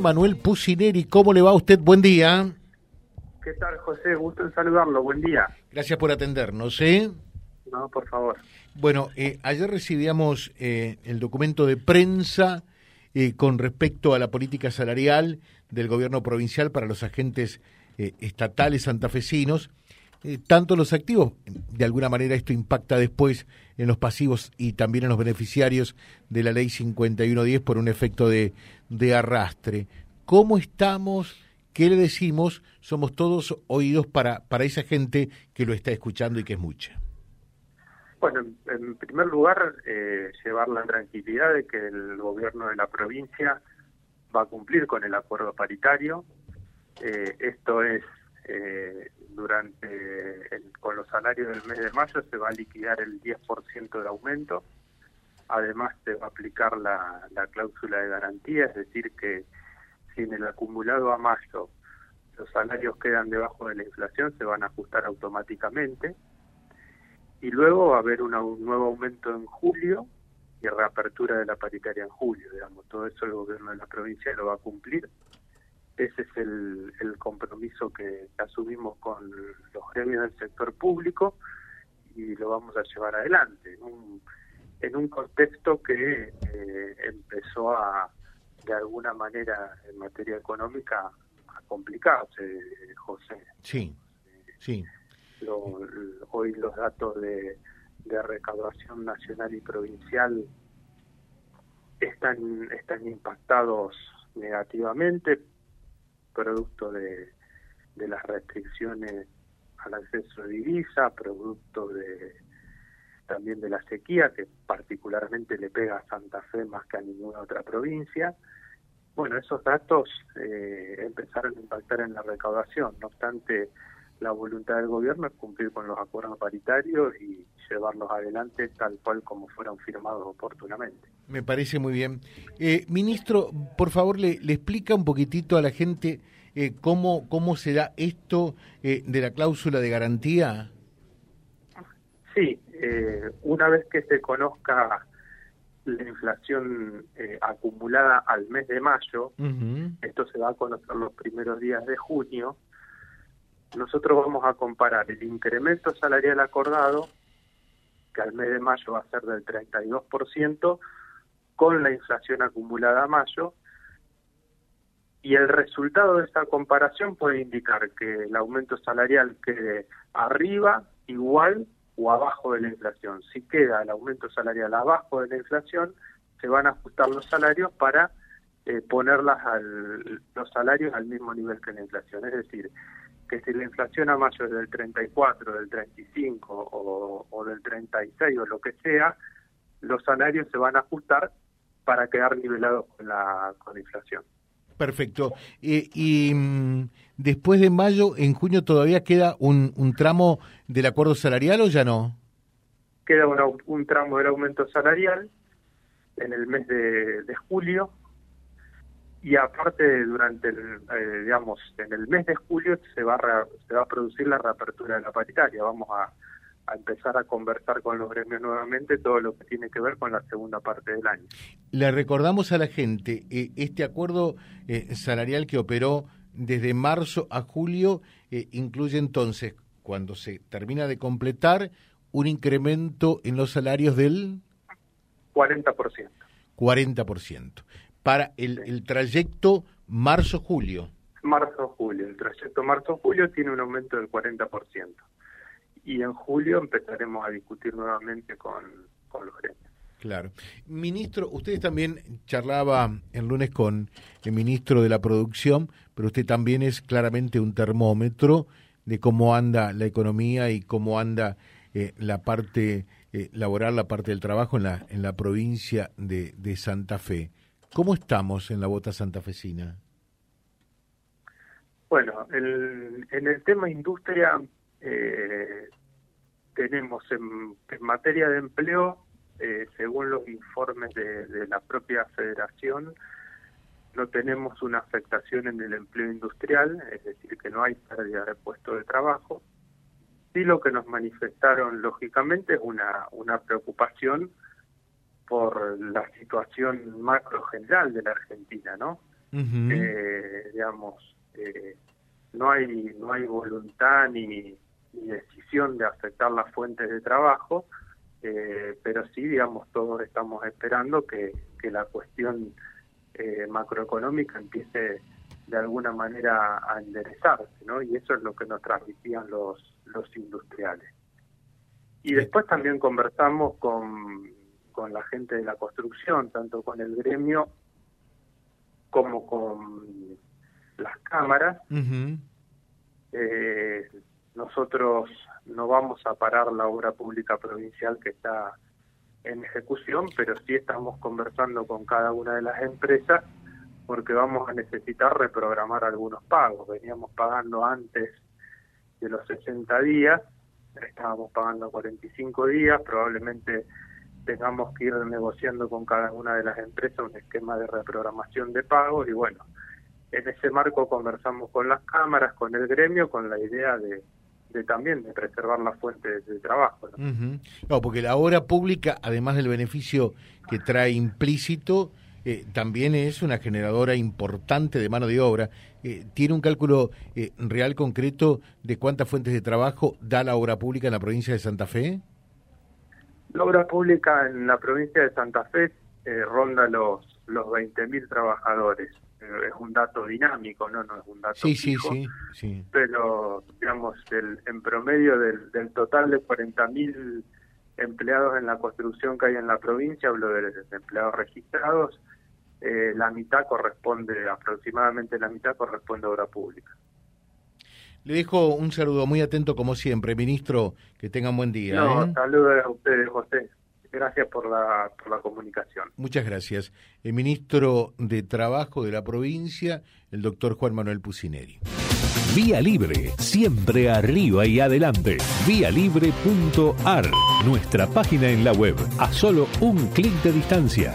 Manuel Pusineri, ¿cómo le va a usted? Buen día. ¿Qué tal, José? Gusto en saludarlo. Buen día. Gracias por atendernos, ¿eh? No, por favor. Bueno, eh, ayer recibíamos eh, el documento de prensa eh, con respecto a la política salarial del gobierno provincial para los agentes estatales santafesinos. Eh, tanto los activos, de alguna manera esto impacta después en los pasivos y también en los beneficiarios de la ley 5110 por un efecto de, arrastre. ¿Cómo estamos? ¿Qué le decimos? Somos todos oídos para, para esa gente que lo está escuchando y que es mucha. Bueno, en, en primer lugar, eh, llevar la tranquilidad de que el gobierno de la provincia va a cumplir con el acuerdo paritario. Eh, esto es eh, durante el, con los salarios del mes de mayo se va a liquidar el 10% de aumento. Además se va a aplicar la, la cláusula de garantía, es decir que si en el acumulado a mayo los salarios quedan debajo de la inflación se van a ajustar automáticamente y luego va a haber un nuevo aumento en julio y reapertura de la paritaria en julio, digamos, todo eso el gobierno de la provincia lo va a cumplir. Ese es el, el compromiso que, asumimos con los gremios del sector público y lo vamos a llevar adelante en un, en un contexto que eh, empezó a, de alguna manera, en materia económica, a complicarse, José. Sí, sí. Lo, hoy los datos de, de recaudación nacional y provincial están, están impactados negativamente, producto de, de las restricciones al acceso de divisa, producto de también de la sequía, que particularmente le pega a Santa Fe más que a ninguna otra provincia. Bueno, esos datos eh, empezaron a impactar en la recaudación, no obstante, la voluntad del gobierno es cumplir con los acuerdos paritarios y llevarlos adelante tal cual como fueron firmados oportunamente. Me parece muy bien. Eh, ministro, por favor, le, le, explica un poquitito a la gente eh, cómo, cómo se da esto eh, de la cláusula de garantía. Sí, una vez que se conozca la inflación acumulada al mes de mayo, uh -huh. esto se va a conocer los primeros días de junio, nosotros vamos a comparar el incremento salarial acordado, que al mes de mayo va a ser del 32%, con la inflación acumulada a mayo, y el resultado de esta comparación puede indicar que el aumento salarial quede arriba, igual o abajo de la inflación. Si queda el aumento salarial abajo de la inflación, se van a ajustar los salarios para eh, ponerlas al, los salarios al mismo nivel que la inflación. Es decir, que si la inflación a mayo es del 34, del 35 o, o del 36 o lo que sea, los salarios se van a ajustar para quedar nivelados con la, con la inflación. Perfecto. Eh, y mmm, después de mayo, en junio todavía queda un, un, tramo del acuerdo salarial o ya no? Queda una, un tramo del aumento salarial en el mes de, de julio y aparte durante el, eh, digamos en el mes de julio se va a se va a producir la reapertura de la paritaria. Vamos a, a, empezar a conversar con los gremios nuevamente todo lo que tiene que ver con la segunda parte del año. Le recordamos a la gente eh, este acuerdo eh, salarial que operó desde marzo a julio eh, incluye entonces cuando se termina de completar un incremento en los salarios del 40%. 40% para el, trayecto marzo-julio. Marzo-julio. El trayecto marzo-julio tiene un aumento del 40%. Y en julio empezaremos a discutir nuevamente con, con los gremios. Claro. Ministro, ustedes también charlaba el lunes con el ministro de la Producción, pero usted también es claramente un termómetro de cómo anda la economía y cómo anda eh, la parte eh, laboral, la parte del trabajo en la, en la provincia de, de Santa Fe. ¿Cómo estamos en la bota santafesina? Bueno, el, en el tema industria eh, tenemos en, materia de empleo, eh, según los informes de, de, la propia federación, no tenemos una afectación en el empleo industrial, es decir, que no hay pérdida de puestos de trabajo. Sí lo que nos manifestaron, lógicamente, es una, una preocupación por la situación macro general de la Argentina, ¿no? eh, digamos, eh, no hay no hay voluntad ni, decisión de afectar las fuentes de trabajo, eh, pero sí, digamos, todos estamos esperando que, que la cuestión macroeconómica empiece de alguna manera a enderezarse, ¿no? Y eso es lo que nos transmitían los, los industriales. Y después también conversamos con, con la gente de la construcción, tanto con el gremio como con las cámaras. eh, nosotros no vamos a parar la obra pública provincial que está en ejecución, pero sí estamos conversando con cada una de las empresas porque vamos a necesitar reprogramar algunos pagos. Veníamos pagando antes de los 60 días, estábamos pagando 45 días, probablemente tengamos que ir negociando con cada una de las empresas un esquema de reprogramación de pagos y bueno, en ese marco conversamos con las cámaras, con el gremio, con la idea de, también de preservar las fuentes de trabajo. ¿no? porque la obra pública, además del beneficio que trae implícito, eh, también es una generadora importante de mano de obra. Eh, ¿Tiene un cálculo eh, real concreto de cuántas fuentes de trabajo da la obra pública en la provincia de Santa Fe? La obra pública en la provincia de Santa Fe eh, ronda los, los 20.000 trabajadores. Eh, es un dato dinámico, ¿no? No es un dato sí, Sí, sí, Pero, digamos, el, en promedio del, del total de 40.000 empleados en la construcción que hay en la provincia, hablo de empleados registrados, eh, la mitad corresponde, aproximadamente la mitad corresponde a obra pública. Le dejo un saludo muy atento como siempre, ministro, que tengan buen día. No, ¿eh? saludos a ustedes, José. Gracias por la, por la comunicación. Muchas gracias. El ministro de Trabajo de la provincia, el doctor Juan Manuel Pucineri. Vía Libre, siempre arriba y adelante. Vialibre.ar, nuestra página en la web, a solo un clic de distancia